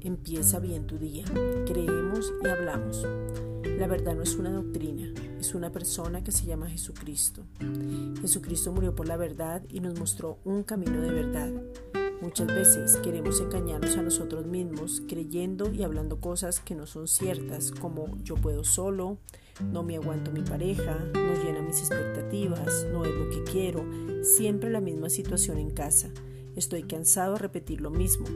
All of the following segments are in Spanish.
Empieza bien tu día. Creemos y hablamos. La verdad no es una doctrina, es una persona que se llama Jesucristo. Jesucristo murió por la verdad y nos mostró un camino de verdad. Muchas veces queremos engañarnos a nosotros mismos creyendo y hablando cosas que no son ciertas, como yo puedo solo, no me aguanto mi pareja, no llena mis expectativas, no es lo que quiero, siempre la misma situación en casa. Estoy cansado de repetir lo mismo.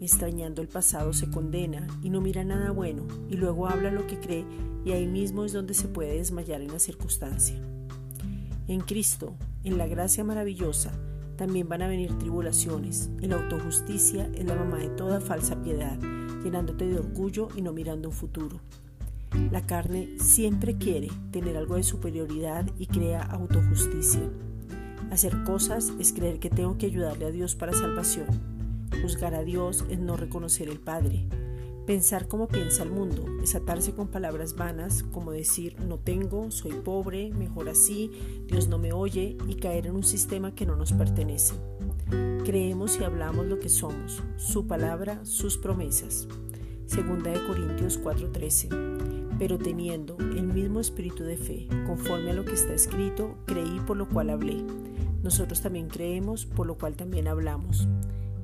Extrañando el pasado se condena y no mira nada bueno y luego habla lo que cree y ahí mismo es donde se puede desmayar en la circunstancia. En Cristo, en la gracia maravillosa, también van a venir tribulaciones. En la autojusticia es la mamá de toda falsa piedad, llenándote de orgullo y no mirando un futuro. La carne siempre quiere tener algo de superioridad y crea autojusticia. Hacer cosas es creer que tengo que ayudarle a Dios para salvación Juzgar a Dios es no reconocer el Padre. Pensar como piensa el mundo es atarse con palabras vanas como decir no tengo, soy pobre, mejor así, Dios no me oye y caer en un sistema que no nos pertenece. Creemos y hablamos lo que somos, su palabra, sus promesas. Segunda de Corintios 4:13. Pero teniendo el mismo espíritu de fe, conforme a lo que está escrito, creí por lo cual hablé. Nosotros también creemos, por lo cual también hablamos.